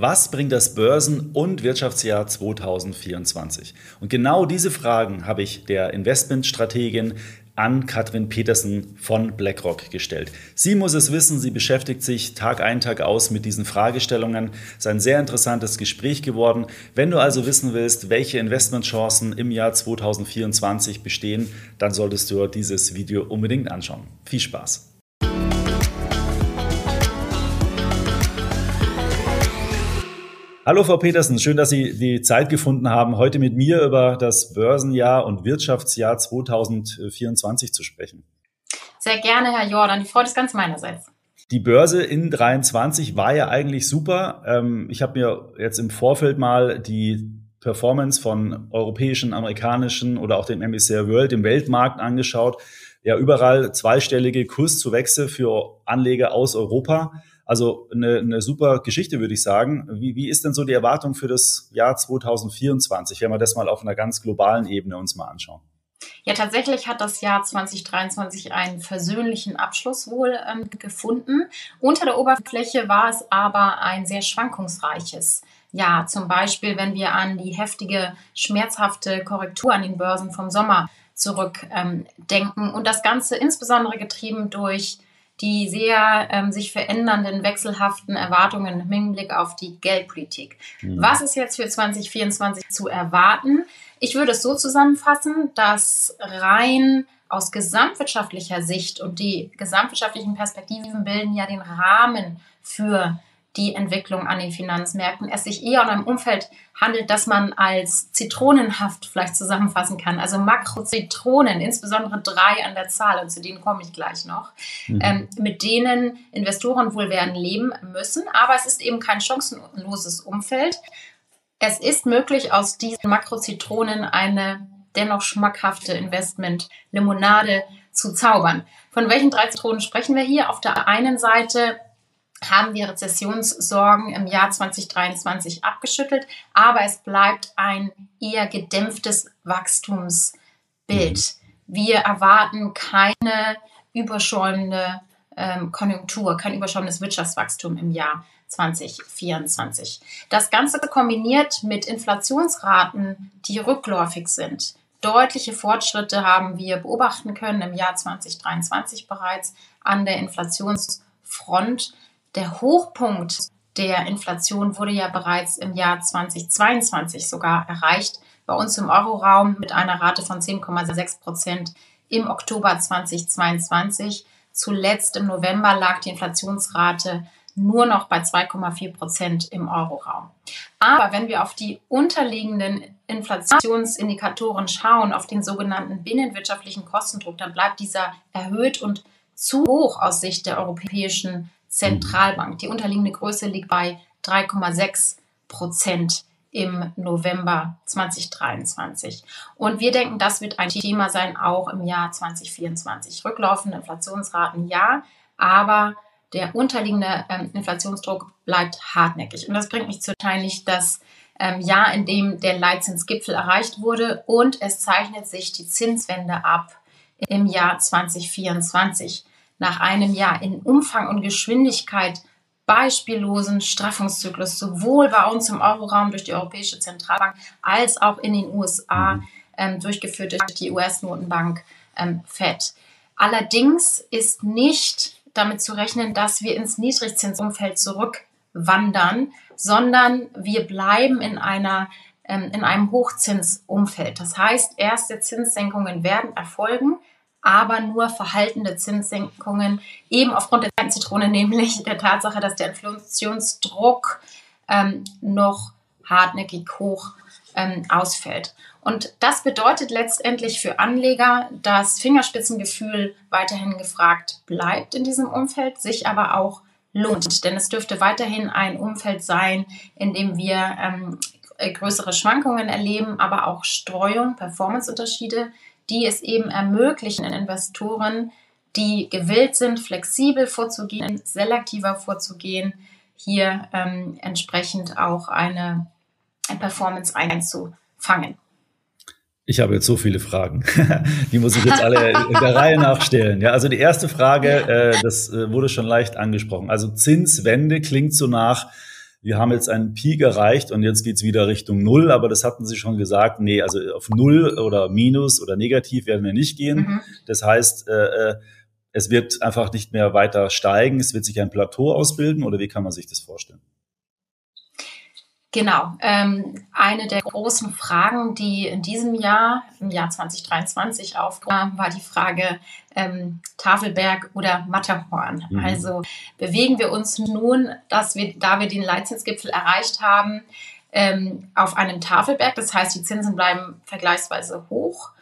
Was bringt das Börsen- und Wirtschaftsjahr 2024? Und genau diese Fragen habe ich der Investmentstrategin an Katrin Petersen von BlackRock gestellt. Sie muss es wissen, sie beschäftigt sich Tag ein, Tag aus mit diesen Fragestellungen. Es ist ein sehr interessantes Gespräch geworden. Wenn du also wissen willst, welche Investmentchancen im Jahr 2024 bestehen, dann solltest du dieses Video unbedingt anschauen. Viel Spaß! Hallo Frau Petersen, schön, dass Sie die Zeit gefunden haben, heute mit mir über das Börsenjahr und Wirtschaftsjahr 2024 zu sprechen. Sehr gerne, Herr Jordan. Die Freude ist ganz meinerseits. Die Börse in 23 war ja eigentlich super. Ähm, ich habe mir jetzt im Vorfeld mal die Performance von europäischen, amerikanischen oder auch dem MSCI World, dem Weltmarkt angeschaut. Ja, überall zweistellige Kurszuwächse für Anleger aus Europa. Also eine, eine super Geschichte, würde ich sagen. Wie, wie ist denn so die Erwartung für das Jahr 2024, wenn wir das mal auf einer ganz globalen Ebene uns mal anschauen? Ja, tatsächlich hat das Jahr 2023 einen versöhnlichen Abschluss wohl ähm, gefunden. Unter der Oberfläche war es aber ein sehr schwankungsreiches Jahr. Zum Beispiel, wenn wir an die heftige, schmerzhafte Korrektur an den Börsen vom Sommer zurückdenken. Ähm, und das Ganze insbesondere getrieben durch die sehr ähm, sich verändernden, wechselhaften Erwartungen im Hinblick auf die Geldpolitik. Mhm. Was ist jetzt für 2024 zu erwarten? Ich würde es so zusammenfassen, dass rein aus gesamtwirtschaftlicher Sicht und die gesamtwirtschaftlichen Perspektiven bilden ja den Rahmen für die Entwicklung an den Finanzmärkten. Es sich eher um ein Umfeld handelt, das man als zitronenhaft vielleicht zusammenfassen kann. Also Makrozitronen, insbesondere drei an der Zahl, und zu denen komme ich gleich noch, mhm. ähm, mit denen Investoren wohl werden leben müssen. Aber es ist eben kein chancenloses Umfeld. Es ist möglich, aus diesen Makrozitronen eine dennoch schmackhafte Investment-Limonade zu zaubern. Von welchen drei Zitronen sprechen wir hier? Auf der einen Seite haben wir Rezessionssorgen im Jahr 2023 abgeschüttelt, aber es bleibt ein eher gedämpftes Wachstumsbild. Wir erwarten keine überschäumende ähm, Konjunktur, kein überschäumendes Wirtschaftswachstum im Jahr 2024. Das Ganze kombiniert mit Inflationsraten, die rückläufig sind. Deutliche Fortschritte haben wir beobachten können im Jahr 2023 bereits an der Inflationsfront. Der Hochpunkt der Inflation wurde ja bereits im Jahr 2022 sogar erreicht. Bei uns im Euroraum mit einer Rate von 10,6 Prozent im Oktober 2022. Zuletzt im November lag die Inflationsrate nur noch bei 2,4 Prozent im Euroraum. Aber wenn wir auf die unterliegenden Inflationsindikatoren schauen, auf den sogenannten binnenwirtschaftlichen Kostendruck, dann bleibt dieser erhöht und zu hoch aus Sicht der Europäischen Zentralbank. Die unterliegende Größe liegt bei 3,6 Prozent im November 2023. Und wir denken, das wird ein Thema sein, auch im Jahr 2024. Rücklaufende Inflationsraten ja, aber der unterliegende ähm, Inflationsdruck bleibt hartnäckig. Und das bringt mich zu wahrscheinlich das ähm, Jahr, in dem der Leitzinsgipfel erreicht wurde und es zeichnet sich die Zinswende ab im Jahr 2024 nach einem Jahr in Umfang und Geschwindigkeit beispiellosen Straffungszyklus sowohl bei uns im Euroraum durch die Europäische Zentralbank als auch in den USA mhm. ähm, durchgeführt durch die US-Notenbank ähm, Fed. Allerdings ist nicht damit zu rechnen, dass wir ins Niedrigzinsumfeld zurückwandern, sondern wir bleiben in einer ähm, in einem Hochzinsumfeld. Das heißt, erste Zinssenkungen werden erfolgen, aber nur verhaltende Zinssenkungen, eben aufgrund der zweiten Zitrone, nämlich der Tatsache, dass der Inflationsdruck ähm, noch hartnäckig hoch ähm, ausfällt. Und das bedeutet letztendlich für Anleger, dass Fingerspitzengefühl weiterhin gefragt bleibt in diesem Umfeld, sich aber auch lohnt. Denn es dürfte weiterhin ein Umfeld sein, in dem wir ähm, größere Schwankungen erleben, aber auch Streuung, Performanceunterschiede die es eben ermöglichen, Investoren, die gewillt sind, flexibel vorzugehen, selektiver vorzugehen, hier ähm, entsprechend auch eine Performance einzufangen. Ich habe jetzt so viele Fragen. die muss ich jetzt alle in der Reihe nachstellen. Ja, also die erste Frage, äh, das äh, wurde schon leicht angesprochen. Also Zinswende klingt so nach wir haben jetzt einen Peak erreicht und jetzt geht's wieder Richtung Null, aber das hatten Sie schon gesagt, nee, also auf Null oder Minus oder negativ werden wir nicht gehen. Mhm. Das heißt, äh, äh, es wird einfach nicht mehr weiter steigen, es wird sich ein Plateau ausbilden oder wie kann man sich das vorstellen? Genau. Ähm, eine der großen Fragen, die in diesem Jahr, im Jahr 2023 aufkam, war die Frage ähm, Tafelberg oder Matterhorn. Mhm. Also bewegen wir uns nun, dass wir, da wir den Leitzinsgipfel erreicht haben, ähm, auf einem Tafelberg. Das heißt, die Zinsen bleiben vergleichsweise hoch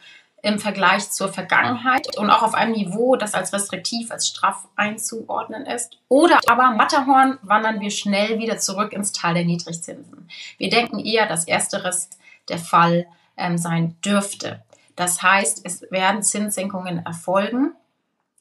im Vergleich zur Vergangenheit und auch auf einem Niveau, das als restriktiv, als straff einzuordnen ist. Oder aber Matterhorn wandern wir schnell wieder zurück ins Tal der Niedrigzinsen. Wir denken eher, dass ersteres der Fall ähm, sein dürfte. Das heißt, es werden Zinssenkungen erfolgen,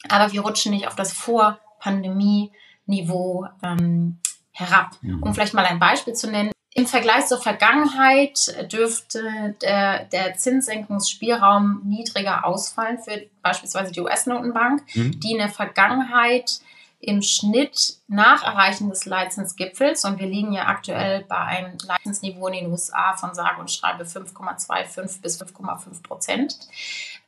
aber wir rutschen nicht auf das Vor-Pandemie-Niveau ähm, herab. Um vielleicht mal ein Beispiel zu nennen, im Vergleich zur Vergangenheit dürfte der, der Zinssenkungsspielraum niedriger ausfallen für beispielsweise die US-Notenbank, mhm. die in der Vergangenheit im Schnitt nach Erreichen des Leitzinsgipfels, und wir liegen ja aktuell bei einem Leitzinsniveau in den USA von sage und schreibe 5,25 bis 5,5 Prozent,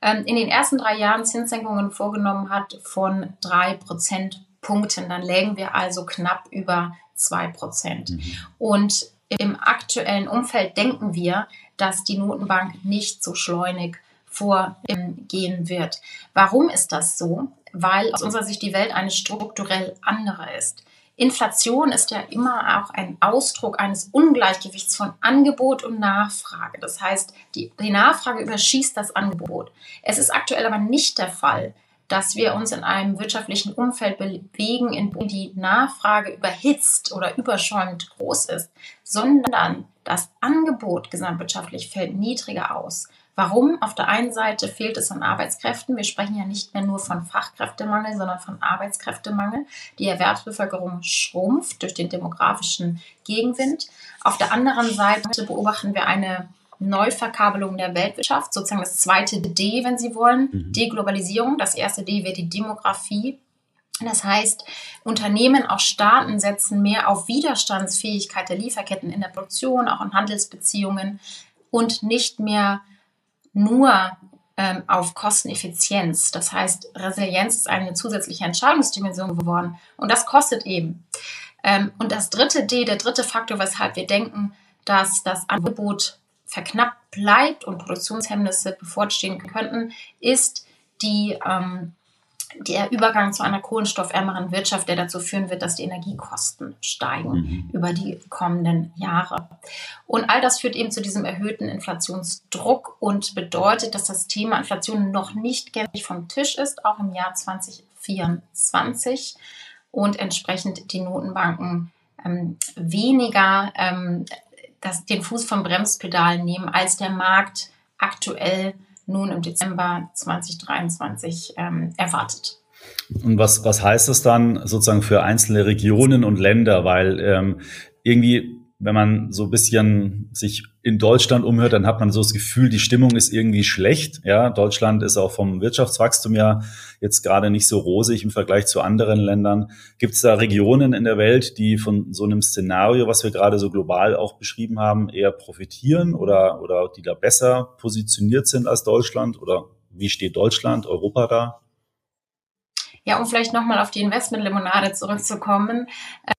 ähm, in den ersten drei Jahren Zinssenkungen vorgenommen hat von drei Prozentpunkten. Dann lägen wir also knapp über zwei Prozent. Mhm. Und im aktuellen Umfeld denken wir, dass die Notenbank nicht so schleunig vorgehen wird. Warum ist das so? Weil aus unserer Sicht die Welt eine strukturell andere ist. Inflation ist ja immer auch ein Ausdruck eines Ungleichgewichts von Angebot und Nachfrage. Das heißt, die, die Nachfrage überschießt das Angebot. Es ist aktuell aber nicht der Fall, dass wir uns in einem wirtschaftlichen Umfeld bewegen, in dem die Nachfrage überhitzt oder überschäumend groß ist, sondern das Angebot gesamtwirtschaftlich fällt niedriger aus. Warum? Auf der einen Seite fehlt es an Arbeitskräften. Wir sprechen ja nicht mehr nur von Fachkräftemangel, sondern von Arbeitskräftemangel. Die Erwerbsbevölkerung schrumpft durch den demografischen Gegenwind. Auf der anderen Seite beobachten wir eine Neuverkabelung der Weltwirtschaft, sozusagen das zweite D, wenn Sie wollen, mhm. Deglobalisierung. Das erste D wäre die Demografie. Das heißt, Unternehmen, auch Staaten setzen mehr auf Widerstandsfähigkeit der Lieferketten in der Produktion, auch in Handelsbeziehungen und nicht mehr nur ähm, auf Kosteneffizienz. Das heißt, Resilienz ist eine zusätzliche Entscheidungsdimension geworden und das kostet eben. Ähm, und das dritte D, der dritte Faktor, weshalb wir denken, dass das Angebot verknappt bleibt und Produktionshemmnisse bevorstehen könnten, ist die, ähm, der Übergang zu einer kohlenstoffärmeren Wirtschaft, der dazu führen wird, dass die Energiekosten steigen mhm. über die kommenden Jahre. Und all das führt eben zu diesem erhöhten Inflationsdruck und bedeutet, dass das Thema Inflation noch nicht gänzlich vom Tisch ist, auch im Jahr 2024 und entsprechend die Notenbanken ähm, weniger ähm, das, den Fuß vom Bremspedal nehmen, als der Markt aktuell nun im Dezember 2023 ähm, erwartet. Und was, was heißt das dann sozusagen für einzelne Regionen und Länder? Weil ähm, irgendwie wenn man so ein bisschen sich in Deutschland umhört, dann hat man so das Gefühl, die Stimmung ist irgendwie schlecht. Ja, Deutschland ist auch vom Wirtschaftswachstum ja jetzt gerade nicht so rosig im Vergleich zu anderen Ländern. Gibt es da Regionen in der Welt, die von so einem Szenario, was wir gerade so global auch beschrieben haben, eher profitieren oder, oder die da besser positioniert sind als Deutschland? Oder wie steht Deutschland, Europa da? Ja, um vielleicht nochmal auf die Investmentlimonade zurückzukommen.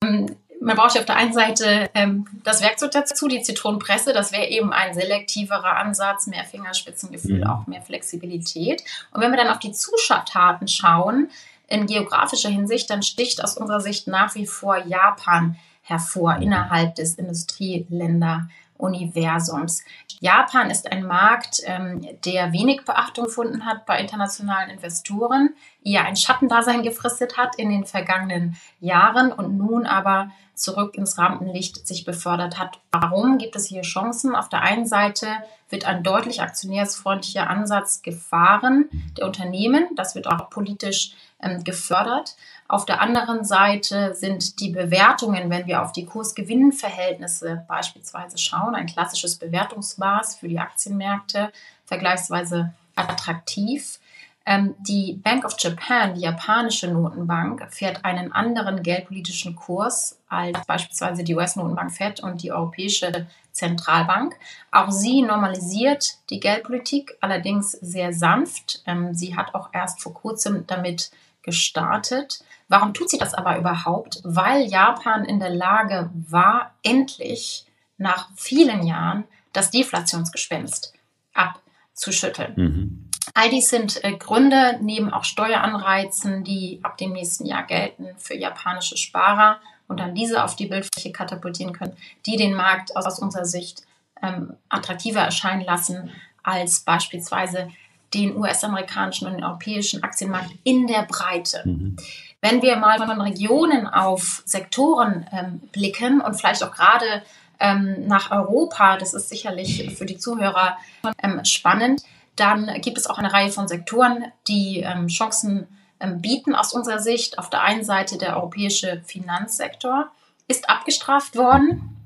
Ähm, man braucht ja auf der einen Seite ähm, das Werkzeug dazu, die Zitronenpresse. Das wäre eben ein selektiverer Ansatz, mehr Fingerspitzengefühl, mhm. auch mehr Flexibilität. Und wenn wir dann auf die Zuschauertaten schauen, in geografischer Hinsicht, dann sticht aus unserer Sicht nach wie vor Japan hervor mhm. innerhalb des Industrieländer Universums. Japan ist ein Markt, ähm, der wenig Beachtung gefunden hat bei internationalen Investoren, eher ein Schattendasein gefristet hat in den vergangenen Jahren und nun aber zurück ins Rampenlicht sich befördert hat. Warum gibt es hier Chancen? Auf der einen Seite wird ein deutlich aktionärsfreundlicher Ansatz gefahren der Unternehmen. Das wird auch politisch ähm, gefördert. Auf der anderen Seite sind die Bewertungen, wenn wir auf die Kurs-Gewinn-Verhältnisse beispielsweise schauen, ein klassisches Bewertungsmaß für die Aktienmärkte, vergleichsweise attraktiv. Ähm, die Bank of Japan, die japanische Notenbank, fährt einen anderen geldpolitischen Kurs als beispielsweise die US-Notenbank Fed und die Europäische Zentralbank. Auch sie normalisiert die Geldpolitik, allerdings sehr sanft. Ähm, sie hat auch erst vor kurzem damit gestartet. Warum tut sie das aber überhaupt? Weil Japan in der Lage war, endlich nach vielen Jahren das Deflationsgespenst abzuschütteln. Mhm. All dies sind äh, Gründe, neben auch Steueranreizen, die ab dem nächsten Jahr gelten für japanische Sparer und dann diese auf die Bildfläche katapultieren können, die den Markt aus, aus unserer Sicht ähm, attraktiver erscheinen lassen als beispielsweise den US-amerikanischen und den europäischen Aktienmarkt in der Breite. Mhm. Wenn wir mal von Regionen auf Sektoren ähm, blicken und vielleicht auch gerade ähm, nach Europa, das ist sicherlich für die Zuhörer ähm, spannend, dann gibt es auch eine Reihe von Sektoren, die ähm, Chancen ähm, bieten aus unserer Sicht. Auf der einen Seite der europäische Finanzsektor ist abgestraft worden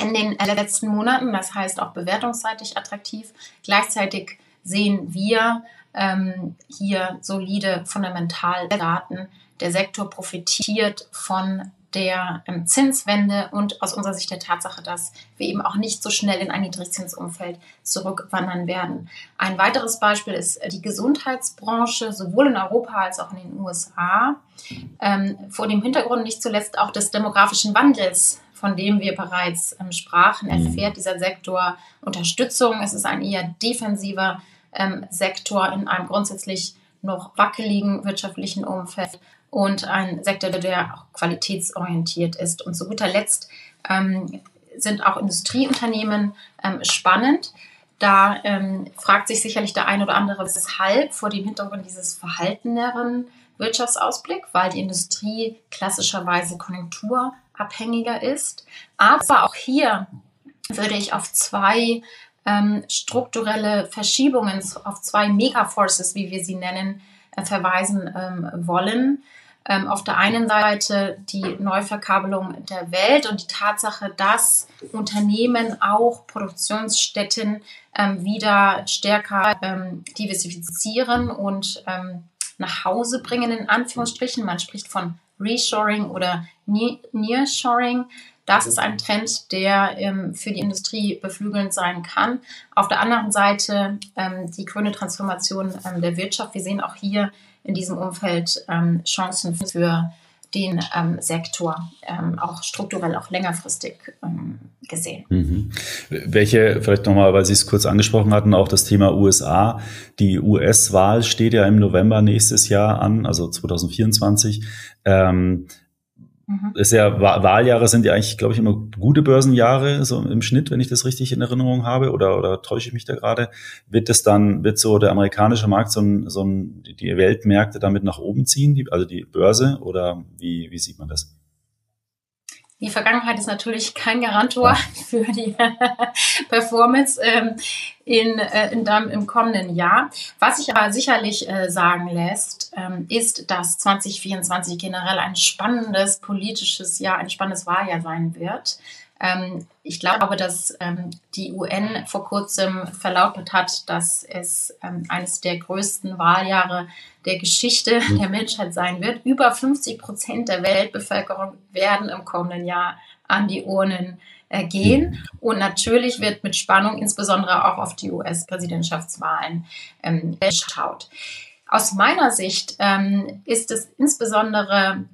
in den letzten Monaten, das heißt auch bewertungsseitig attraktiv. Gleichzeitig sehen wir ähm, hier solide Fundamentaldaten. Der Sektor profitiert von der ähm, Zinswende und aus unserer Sicht der Tatsache, dass wir eben auch nicht so schnell in ein Niedrigzinsumfeld zurückwandern werden. Ein weiteres Beispiel ist die Gesundheitsbranche, sowohl in Europa als auch in den USA. Ähm, vor dem Hintergrund nicht zuletzt auch des demografischen Wandels von dem wir bereits ähm, sprachen, mhm. erfährt dieser Sektor Unterstützung. Es ist ein eher defensiver ähm, Sektor in einem grundsätzlich noch wackeligen wirtschaftlichen Umfeld und ein Sektor, der auch qualitätsorientiert ist. Und zu guter Letzt ähm, sind auch Industrieunternehmen ähm, spannend. Da ähm, fragt sich sicherlich der ein oder andere, weshalb vor dem Hintergrund dieses verhalteneren Wirtschaftsausblick, weil die Industrie klassischerweise konjunkturabhängiger ist. Aber auch hier würde ich auf zwei ähm, strukturelle Verschiebungen, auf zwei Megaforces, wie wir sie nennen, äh, verweisen ähm, wollen. Ähm, auf der einen Seite die Neuverkabelung der Welt und die Tatsache, dass Unternehmen auch Produktionsstätten ähm, wieder stärker ähm, diversifizieren und ähm, nach Hause bringen, in Anführungsstrichen. Man spricht von Reshoring oder Nearshoring. Das ist ein Trend, der ähm, für die Industrie beflügelnd sein kann. Auf der anderen Seite ähm, die grüne Transformation ähm, der Wirtschaft. Wir sehen auch hier in diesem Umfeld ähm, Chancen für den ähm, Sektor, ähm, auch strukturell, auch längerfristig ähm, gesehen. Mhm. Welche, vielleicht nochmal, weil Sie es kurz angesprochen hatten, auch das Thema USA. Die US-Wahl steht ja im November nächstes Jahr an, also 2024. Ähm, Mhm. ist ja, Wahljahre sind ja eigentlich, glaube ich, immer gute Börsenjahre, so im Schnitt, wenn ich das richtig in Erinnerung habe, oder, oder täusche ich mich da gerade? Wird das dann, wird so der amerikanische Markt so ein, so ein, die Weltmärkte damit nach oben ziehen, die, also die Börse, oder wie, wie sieht man das? Die Vergangenheit ist natürlich kein Garantor für die Performance ähm, in, äh, in dem, im kommenden Jahr. Was sich aber sicherlich äh, sagen lässt, ähm, ist, dass 2024 generell ein spannendes politisches Jahr, ein spannendes Wahljahr sein wird. Ähm, ich glaube, dass ähm, die UN vor kurzem verlautbart hat, dass es ähm, eines der größten Wahljahre der Geschichte der Menschheit sein wird. Über 50 Prozent der Weltbevölkerung werden im kommenden Jahr an die Urnen äh, gehen. Und natürlich wird mit Spannung insbesondere auch auf die US-Präsidentschaftswahlen ähm, geschaut. Aus meiner Sicht ähm, ist es insbesondere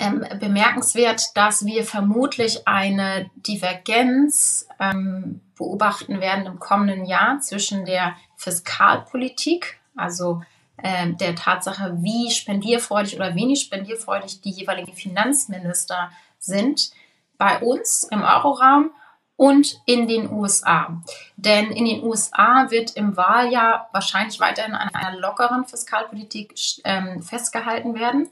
ähm, bemerkenswert, dass wir vermutlich eine Divergenz ähm, beobachten werden im kommenden Jahr zwischen der Fiskalpolitik, also äh, der Tatsache, wie spendierfreudig oder wenig spendierfreudig die jeweiligen Finanzminister sind, bei uns im Euroraum und in den USA. Denn in den USA wird im Wahljahr wahrscheinlich weiterhin an einer lockeren Fiskalpolitik ähm, festgehalten werden.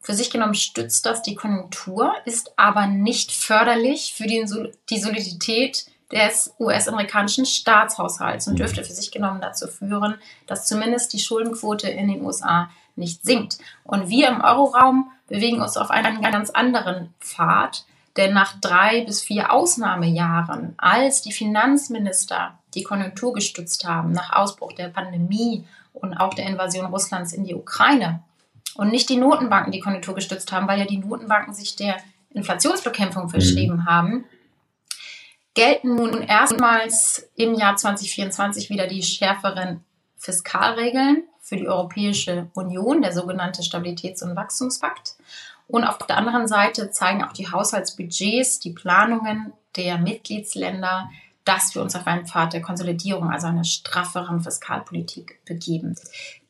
Für sich genommen stützt das die Konjunktur, ist aber nicht förderlich für die, die Solidität des US-amerikanischen Staatshaushalts und dürfte für sich genommen dazu führen, dass zumindest die Schuldenquote in den USA nicht sinkt. Und wir im Euroraum bewegen uns auf einen ganz anderen Pfad, denn nach drei bis vier Ausnahmejahren, als die Finanzminister die Konjunktur gestützt haben, nach Ausbruch der Pandemie und auch der Invasion Russlands in die Ukraine und nicht die Notenbanken, die Konjunktur gestützt haben, weil ja die Notenbanken sich der Inflationsbekämpfung verschrieben mhm. haben, gelten nun erstmals im Jahr 2024 wieder die schärferen Fiskalregeln für die Europäische Union, der sogenannte Stabilitäts- und Wachstumspakt. Und auf der anderen Seite zeigen auch die Haushaltsbudgets, die Planungen der Mitgliedsländer, dass wir uns auf einen Pfad der Konsolidierung, also einer strafferen Fiskalpolitik begeben.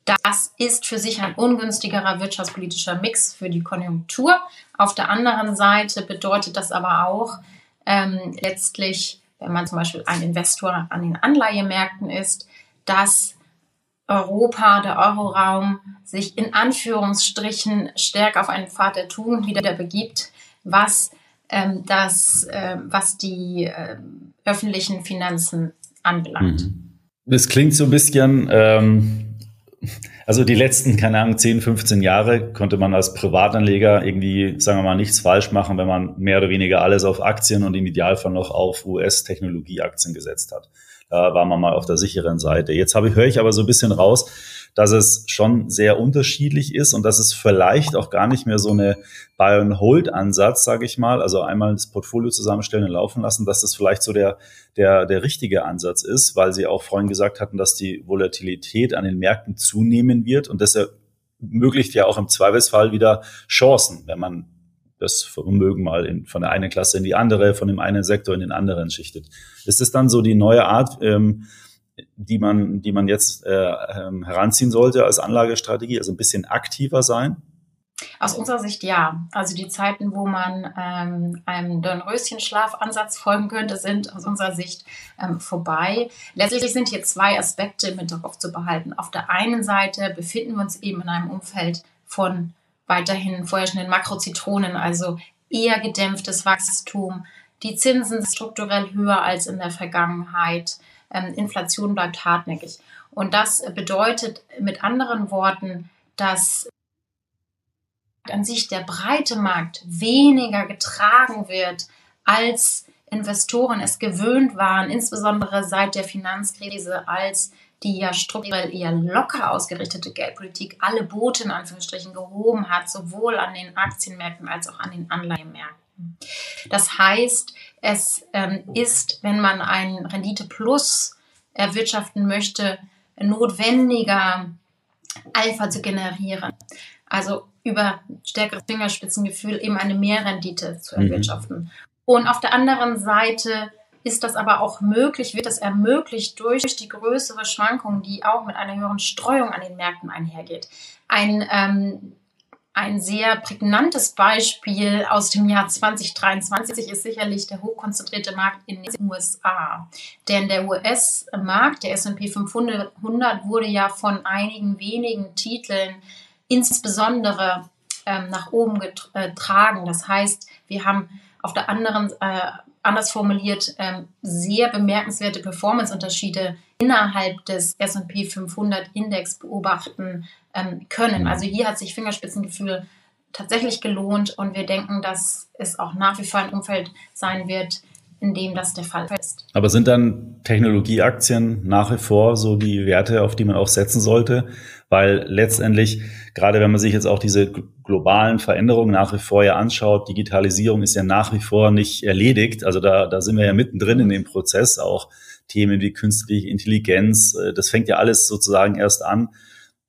Das ist für sich ein ungünstigerer wirtschaftspolitischer Mix für die Konjunktur. Auf der anderen Seite bedeutet das aber auch ähm, letztlich, wenn man zum Beispiel ein Investor an den Anleihemärkten ist, dass Europa, der Euroraum, sich in Anführungsstrichen stärker auf einen Pfad der Tugend wieder begibt, was, ähm, das, äh, was die äh, öffentlichen Finanzen anbelangt. Mhm. klingt so ein bisschen, ähm, also die letzten, keine Ahnung, 10, 15 Jahre konnte man als Privatanleger irgendwie, sagen wir mal, nichts falsch machen, wenn man mehr oder weniger alles auf Aktien und im Idealfall noch auf US-Technologieaktien gesetzt hat. Da war man mal auf der sicheren Seite. Jetzt habe ich, höre ich aber so ein bisschen raus, dass es schon sehr unterschiedlich ist und dass es vielleicht auch gar nicht mehr so eine Buy-and-Hold-Ansatz, sage ich mal, also einmal das Portfolio zusammenstellen und laufen lassen, dass das vielleicht so der, der, der richtige Ansatz ist, weil Sie auch vorhin gesagt hatten, dass die Volatilität an den Märkten zunehmen wird und das ermöglicht ja auch im Zweifelsfall wieder Chancen, wenn man das Vermögen mal in, von der einen Klasse in die andere, von dem einen Sektor in den anderen schichtet. Ist es dann so die neue Art, ähm, die man, die man jetzt äh, ähm, heranziehen sollte als Anlagestrategie, also ein bisschen aktiver sein? Aus unserer Sicht ja. Also die Zeiten, wo man ähm, einem Dornröschen-Schlafansatz folgen könnte, sind aus unserer Sicht ähm, vorbei. Letztlich sind hier zwei Aspekte mit darauf zu behalten. Auf der einen Seite befinden wir uns eben in einem Umfeld von weiterhin vorherrschenden Makrozitronen, also eher gedämpftes Wachstum. Die Zinsen sind strukturell höher als in der Vergangenheit. Ähm, Inflation bleibt hartnäckig. Und das bedeutet mit anderen Worten, dass an sich der breite Markt weniger getragen wird, als Investoren es gewöhnt waren, insbesondere seit der Finanzkrise, als die ja strukturell eher locker ausgerichtete Geldpolitik alle Boote in Anführungsstrichen gehoben hat, sowohl an den Aktienmärkten als auch an den Anleihenmärkten. Das heißt, es ähm, ist, wenn man ein Rendite Plus erwirtschaften möchte, notwendiger, Alpha zu generieren. Also über stärkeres Fingerspitzengefühl eben eine Mehrrendite zu mhm. erwirtschaften. Mhm. Und auf der anderen Seite ist das aber auch möglich, wird das ermöglicht durch die größere Schwankung, die auch mit einer höheren Streuung an den Märkten einhergeht. Ein, ähm, ein sehr prägnantes Beispiel aus dem Jahr 2023 ist sicherlich der hochkonzentrierte Markt in den USA. Denn der US-Markt, der S&P 500, wurde ja von einigen wenigen Titeln insbesondere ähm, nach oben getragen. Das heißt, wir haben auf der anderen äh, anders formuliert, ähm, sehr bemerkenswerte Performanceunterschiede innerhalb des S&P 500 Index beobachten ähm, können. Also hier hat sich Fingerspitzengefühl tatsächlich gelohnt und wir denken, dass es auch nach wie vor ein Umfeld sein wird, in dem das der Fall ist. Aber sind dann Technologieaktien nach wie vor so die Werte, auf die man auch setzen sollte? Weil letztendlich, gerade wenn man sich jetzt auch diese globalen Veränderungen nach wie vor ja anschaut, Digitalisierung ist ja nach wie vor nicht erledigt. Also da, da sind wir ja mittendrin in dem Prozess, auch Themen wie künstliche Intelligenz, äh, das fängt ja alles sozusagen erst an.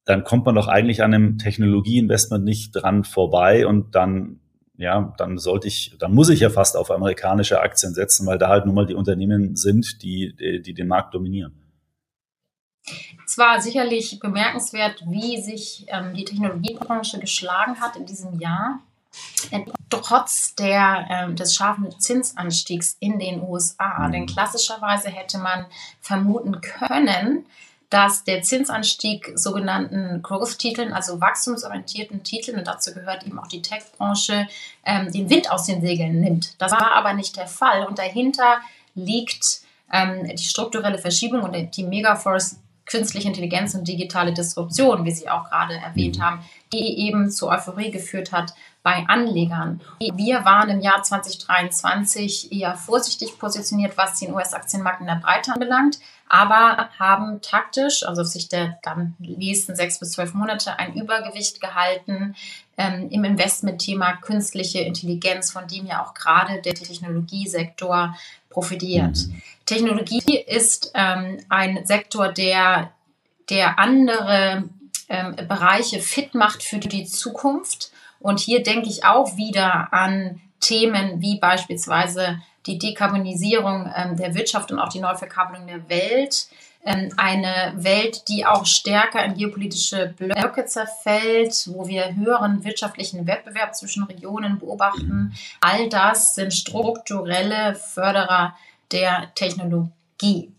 Dann kommt man doch eigentlich an einem Technologieinvestment nicht dran vorbei und dann ja, dann sollte ich, dann muss ich ja fast auf amerikanische Aktien setzen, weil da halt nun mal die Unternehmen sind, die, die, die den Markt dominieren. Es war sicherlich bemerkenswert, wie sich ähm, die Technologiebranche geschlagen hat in diesem Jahr. Trotz der, äh, des scharfen Zinsanstiegs in den USA. Mhm. Denn klassischerweise hätte man vermuten können, dass der Zinsanstieg sogenannten Growth-Titeln, also wachstumsorientierten Titeln, und dazu gehört eben auch die Tech-Branche, ähm, den Wind aus den Segeln nimmt. Das war aber nicht der Fall. Und dahinter liegt ähm, die strukturelle Verschiebung und die Megaforce künstliche Intelligenz und digitale Disruption, wie Sie auch gerade erwähnt mhm. haben, die eben zu Euphorie geführt hat bei Anlegern. Wir waren im Jahr 2023 eher vorsichtig positioniert, was den US-Aktienmarkt in der Breite anbelangt, aber haben taktisch, also sich der dann nächsten sechs bis zwölf Monate, ein Übergewicht gehalten ähm, im Investmentthema künstliche Intelligenz, von dem ja auch gerade der Technologiesektor profitiert. Mhm. Technologie ist ähm, ein Sektor, der, der andere ähm, Bereiche fit macht für die Zukunft. Und hier denke ich auch wieder an Themen wie beispielsweise die Dekarbonisierung ähm, der Wirtschaft und auch die Neuverkabelung der Welt. Ähm, eine Welt, die auch stärker in geopolitische Blöcke zerfällt, wo wir höheren wirtschaftlichen Wettbewerb zwischen Regionen beobachten. All das sind strukturelle Förderer der Technologie.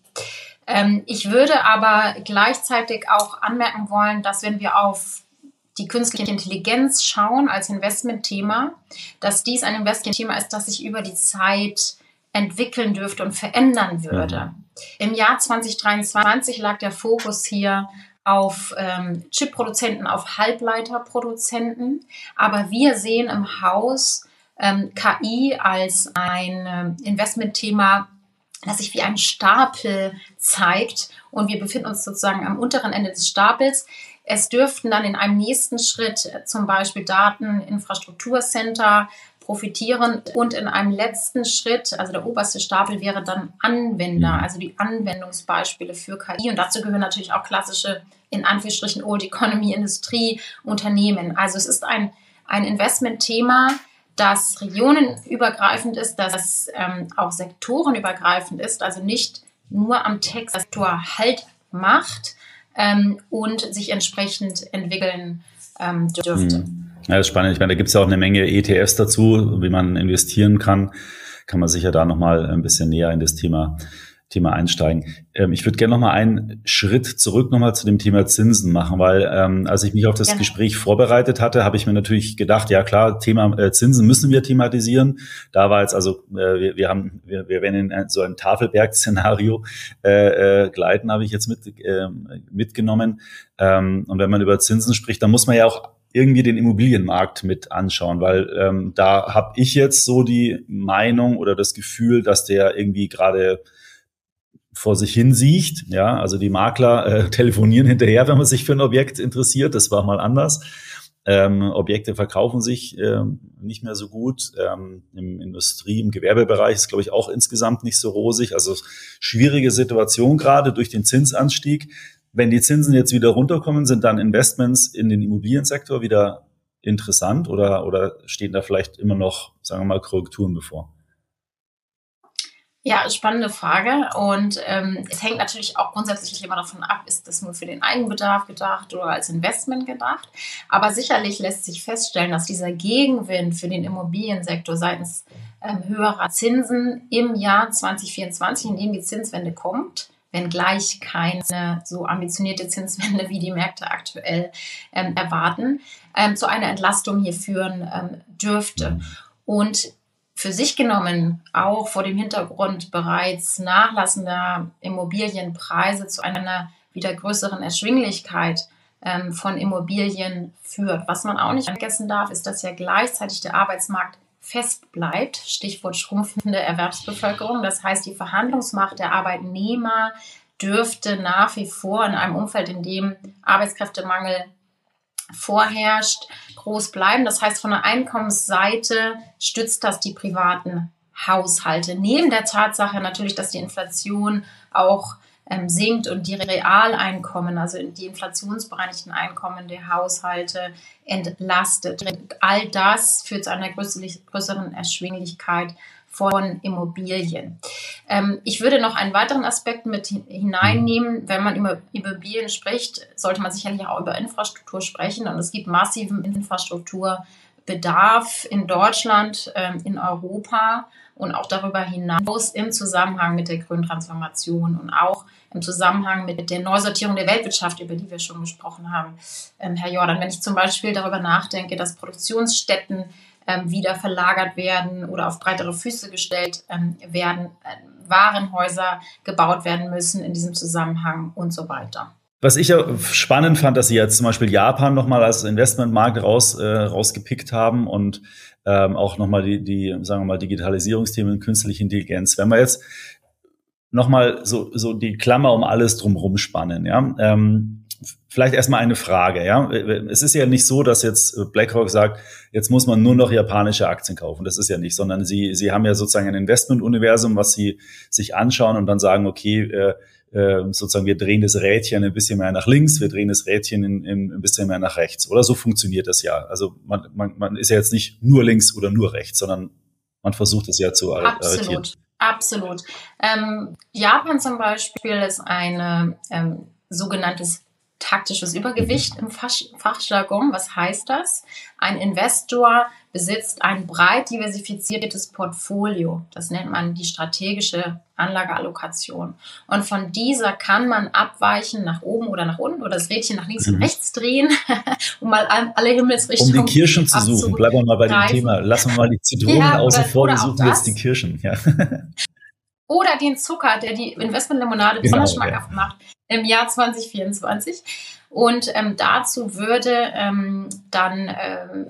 Ähm, ich würde aber gleichzeitig auch anmerken wollen, dass wenn wir auf die künstliche Intelligenz schauen als Investmentthema, dass dies ein Investmentthema ist, das sich über die Zeit entwickeln dürfte und verändern würde. Mhm. Im Jahr 2023 lag der Fokus hier auf ähm, Chipproduzenten, auf Halbleiterproduzenten, aber wir sehen im Haus ähm, KI als ein ähm, Investmentthema, das sich wie ein Stapel zeigt und wir befinden uns sozusagen am unteren Ende des Stapels. Es dürften dann in einem nächsten Schritt äh, zum Beispiel Dateninfrastrukturcenter profitieren und in einem letzten Schritt, also der oberste Stapel wäre dann Anwender, also die Anwendungsbeispiele für KI und dazu gehören natürlich auch klassische in Anführungsstrichen Old Economy Industrie Unternehmen. Also es ist ein, ein Investmentthema, das regionenübergreifend ist, das ähm, auch sektorenübergreifend ist, also nicht nur am Tech-Sektor Halt macht ähm, und sich entsprechend entwickeln ähm, dürfte. Hm. Ja, das ist spannend. Ich meine, da gibt es ja auch eine Menge ETFs dazu, wie man investieren kann. Kann man sicher da nochmal ein bisschen näher in das Thema Thema einsteigen. Ähm, ich würde gerne noch mal einen Schritt zurück noch mal zu dem Thema Zinsen machen, weil ähm, als ich mich auf das ja. Gespräch vorbereitet hatte, habe ich mir natürlich gedacht, ja klar, Thema äh, Zinsen müssen wir thematisieren. Da war jetzt also, äh, wir, wir haben, wir, wir werden in so ein Tafelberg-Szenario äh, äh, gleiten, habe ich jetzt mit, äh, mitgenommen. Ähm, und wenn man über Zinsen spricht, dann muss man ja auch irgendwie den Immobilienmarkt mit anschauen, weil ähm, da habe ich jetzt so die Meinung oder das Gefühl, dass der irgendwie gerade vor sich hin sieht. Ja, also die Makler äh, telefonieren hinterher, wenn man sich für ein Objekt interessiert. Das war mal anders. Ähm, Objekte verkaufen sich ähm, nicht mehr so gut. Ähm, Im Industrie-, im Gewerbebereich ist, glaube ich, auch insgesamt nicht so rosig. Also schwierige Situation gerade durch den Zinsanstieg. Wenn die Zinsen jetzt wieder runterkommen, sind dann Investments in den Immobiliensektor wieder interessant oder, oder stehen da vielleicht immer noch, sagen wir mal, Korrekturen bevor? Ja, spannende Frage. Und ähm, es hängt natürlich auch grundsätzlich immer davon ab, ist das nur für den Eigenbedarf gedacht oder als Investment gedacht. Aber sicherlich lässt sich feststellen, dass dieser Gegenwind für den Immobiliensektor seitens ähm, höherer Zinsen im Jahr 2024, in dem die Zinswende kommt, wenngleich keine so ambitionierte Zinswende wie die Märkte aktuell ähm, erwarten, ähm, zu einer Entlastung hier führen ähm, dürfte. Und für sich genommen auch vor dem Hintergrund bereits nachlassender Immobilienpreise zu einer wieder größeren Erschwinglichkeit ähm, von Immobilien führt. Was man auch nicht vergessen darf, ist, dass ja gleichzeitig der Arbeitsmarkt fest bleibt. Stichwort schrumpfende Erwerbsbevölkerung. Das heißt, die Verhandlungsmacht der Arbeitnehmer dürfte nach wie vor in einem Umfeld, in dem Arbeitskräftemangel vorherrscht, groß bleiben. Das heißt, von der Einkommensseite stützt das die privaten Haushalte. Neben der Tatsache natürlich, dass die Inflation auch ähm, sinkt und die Realeinkommen, also die inflationsbereinigten Einkommen der Haushalte entlastet. All das führt zu einer größeren Erschwinglichkeit von Immobilien. Ähm, ich würde noch einen weiteren Aspekt mit hineinnehmen. Wenn man über Immobilien spricht, sollte man sicherlich auch über Infrastruktur sprechen. Und es gibt massiven Infrastrukturbedarf in Deutschland, ähm, in Europa und auch darüber hinaus im Zusammenhang mit der grünen Transformation und auch im Zusammenhang mit der Neusortierung der Weltwirtschaft, über die wir schon gesprochen haben, ähm, Herr Jordan. Wenn ich zum Beispiel darüber nachdenke, dass Produktionsstätten ähm, wieder verlagert werden oder auf breitere Füße gestellt ähm, werden, äh, Warenhäuser gebaut werden müssen in diesem Zusammenhang und so weiter. Was ich spannend fand, dass Sie jetzt zum Beispiel Japan nochmal als Investmentmarkt raus, äh, rausgepickt haben und ähm, auch nochmal die, die, sagen wir mal, Digitalisierungsthemen, künstliche Intelligenz. Wenn wir jetzt nochmal so, so die Klammer um alles drumherum spannen, ja, ähm, vielleicht erstmal eine Frage, ja. Es ist ja nicht so, dass jetzt BlackRock sagt, jetzt muss man nur noch japanische Aktien kaufen. Das ist ja nicht, sondern sie, sie haben ja sozusagen ein Investmentuniversum, was sie sich anschauen und dann sagen, okay, äh, äh, sozusagen wir drehen das Rädchen ein bisschen mehr nach links, wir drehen das Rädchen in, in, ein bisschen mehr nach rechts. Oder so funktioniert das ja. Also man, man, man ist ja jetzt nicht nur links oder nur rechts, sondern man versucht es ja zu Absolut. Absolut. Ähm, Japan zum Beispiel ist ein ähm, sogenanntes taktisches Übergewicht im Fach Fachjargon. Was heißt das? Ein Investor besitzt ein breit diversifiziertes Portfolio. Das nennt man die strategische Anlageallokation. Und von dieser kann man abweichen nach oben oder nach unten oder das Rädchen nach links mhm. und rechts drehen, um mal alle Himmelsrichtungen Um die Kirschen zu suchen. Bleiben wir mal bei dem Thema. Lassen wir mal die Zitronen ja, außen vor, wir suchen jetzt die Kirschen. Ja. Oder den Zucker, der die Investmentlimonade besonders genau, schmackhaft ja. macht im Jahr 2024. Und ähm, dazu würde ähm, dann ähm,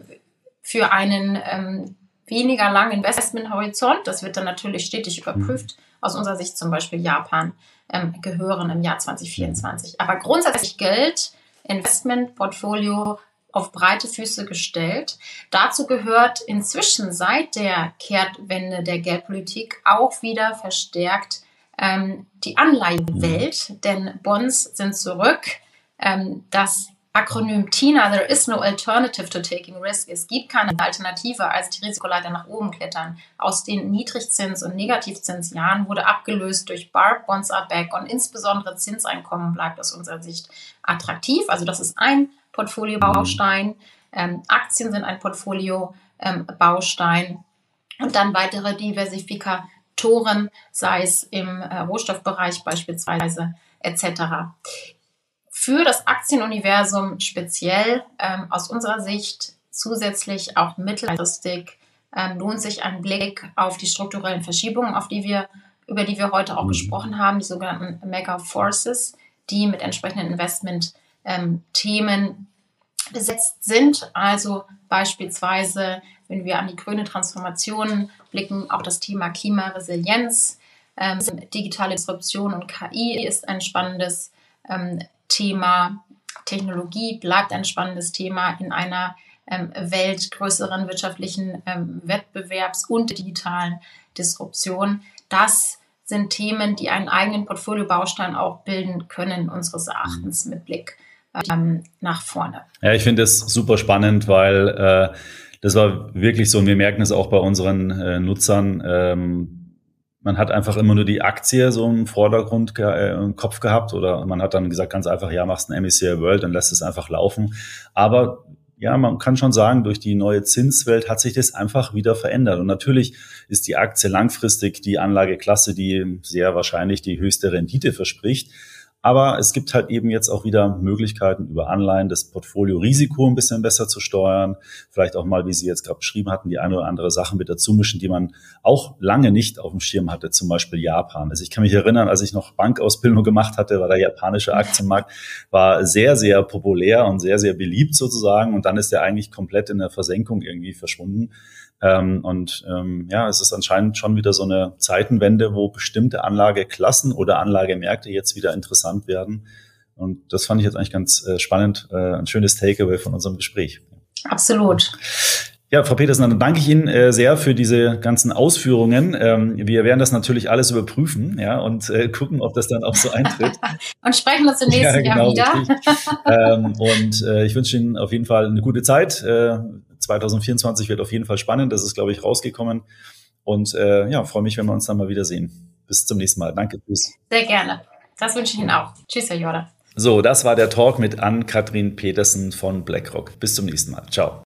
für einen ähm, weniger langen Investmenthorizont, das wird dann natürlich stetig überprüft, mhm. aus unserer Sicht zum Beispiel Japan, ähm, gehören im Jahr 2024. Aber grundsätzlich gilt, Investmentportfolio auf breite Füße gestellt. Dazu gehört inzwischen seit der Kehrtwende der Geldpolitik auch wieder verstärkt ähm, die Anleihewelt, mhm. denn Bonds sind zurück. Ähm, das Akronym TINA, There is no alternative to taking risk. Es gibt keine Alternative als die Risikoleiter nach oben klettern. Aus den Niedrigzins- und Negativzinsjahren wurde abgelöst durch BARP, Bonds are back und insbesondere Zinseinkommen bleibt aus unserer Sicht attraktiv. Also das ist ein Portfolio-Baustein. Ähm, Aktien sind ein Portfolio-Baustein. Ähm, und dann weitere Diversifikatoren Sektoren, sei es im äh, Rohstoffbereich beispielsweise etc. Für das Aktienuniversum speziell ähm, aus unserer Sicht zusätzlich auch mittelfristig ähm, lohnt sich ein Blick auf die strukturellen Verschiebungen, auf die wir, über die wir heute auch mhm. gesprochen haben, die sogenannten Mega Forces, die mit entsprechenden Investment-Themen ähm, besetzt sind. Also beispielsweise, wenn wir an die grüne Transformation blicken, auch das Thema Klimaresilienz, ähm, digitale Disruption und KI ist ein spannendes ähm, Thema. Technologie bleibt ein spannendes Thema in einer ähm, Welt größeren wirtschaftlichen ähm, Wettbewerbs und digitalen Disruption. Das sind Themen, die einen eigenen Portfoliobaustein auch bilden können, unseres Erachtens mit Blick ähm, nach vorne. Ja, ich finde das super spannend, weil äh, das war wirklich so, und wir merken es auch bei unseren äh, Nutzern, ähm, man hat einfach immer nur die Aktie so im Vordergrund äh, im Kopf gehabt oder man hat dann gesagt ganz einfach, ja, machst ein MSCI World und lässt es einfach laufen. Aber ja, man kann schon sagen, durch die neue Zinswelt hat sich das einfach wieder verändert. Und natürlich ist die Aktie langfristig die Anlageklasse, die sehr wahrscheinlich die höchste Rendite verspricht. Aber es gibt halt eben jetzt auch wieder Möglichkeiten, über Anleihen das Portfolio-Risiko ein bisschen besser zu steuern. Vielleicht auch mal, wie Sie jetzt gerade beschrieben hatten, die eine oder andere Sache mit dazu mischen, die man auch lange nicht auf dem Schirm hatte, zum Beispiel Japan. Also ich kann mich erinnern, als ich noch Bankausbildung gemacht hatte, war der japanische Aktienmarkt war sehr, sehr populär und sehr, sehr beliebt sozusagen. Und dann ist er eigentlich komplett in der Versenkung irgendwie verschwunden. Ähm, und ähm, ja, es ist anscheinend schon wieder so eine Zeitenwende, wo bestimmte Anlageklassen oder Anlagemärkte jetzt wieder interessant werden. Und das fand ich jetzt eigentlich ganz äh, spannend, äh, ein schönes Takeaway von unserem Gespräch. Absolut. Ja, Frau Petersen, dann danke ich Ihnen äh, sehr für diese ganzen Ausführungen. Ähm, wir werden das natürlich alles überprüfen, ja, und äh, gucken, ob das dann auch so eintritt. und sprechen uns im nächsten ja, genau, Jahr wieder. ähm, und äh, ich wünsche Ihnen auf jeden Fall eine gute Zeit. Äh, 2024 wird auf jeden Fall spannend. Das ist, glaube ich, rausgekommen. Und äh, ja, freue mich, wenn wir uns dann mal wiedersehen. Bis zum nächsten Mal. Danke. Tschüss. Sehr gerne. Das wünsche ich Ihnen auch. Tschüss, Herr Jorda. So, das war der Talk mit Ann-Kathrin Petersen von BlackRock. Bis zum nächsten Mal. Ciao.